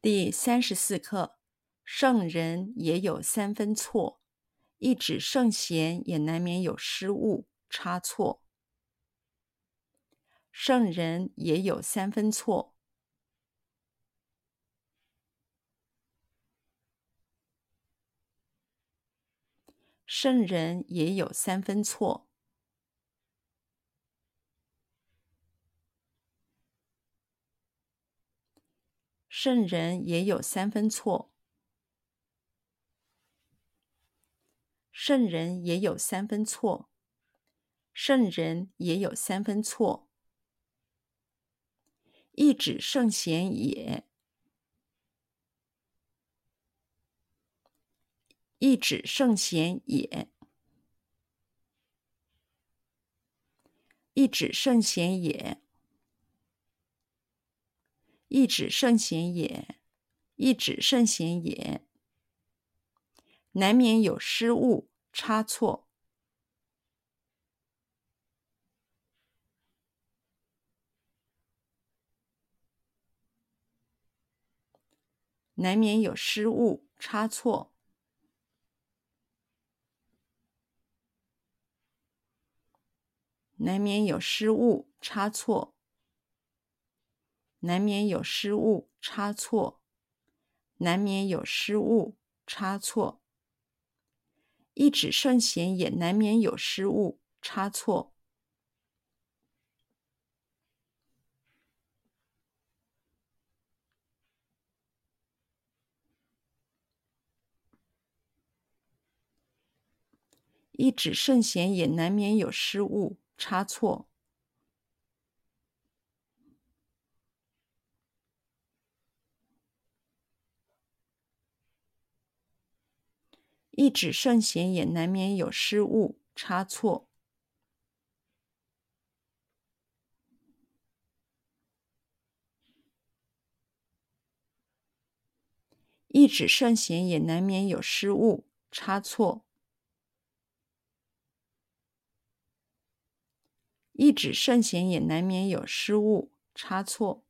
第三十四课：圣人也有三分错，一指圣贤也难免有失误差错。圣人也有三分错，圣人也有三分错。圣人也有三分错，圣人也有三分错，圣人也有三分错。一指圣贤也，一指圣贤也，一指圣贤也。一指圣贤也，一指圣贤也，难免有失误差错，难免有失误差错，难免有失误差错。难免有失误差错，难免有失误差错。一指圣贤也难免有失误差错。一指圣贤也难免有失误差错。一指圣贤也难免有失误差错。一指圣贤也难免有失误差错。一指圣贤也难免有失误差错。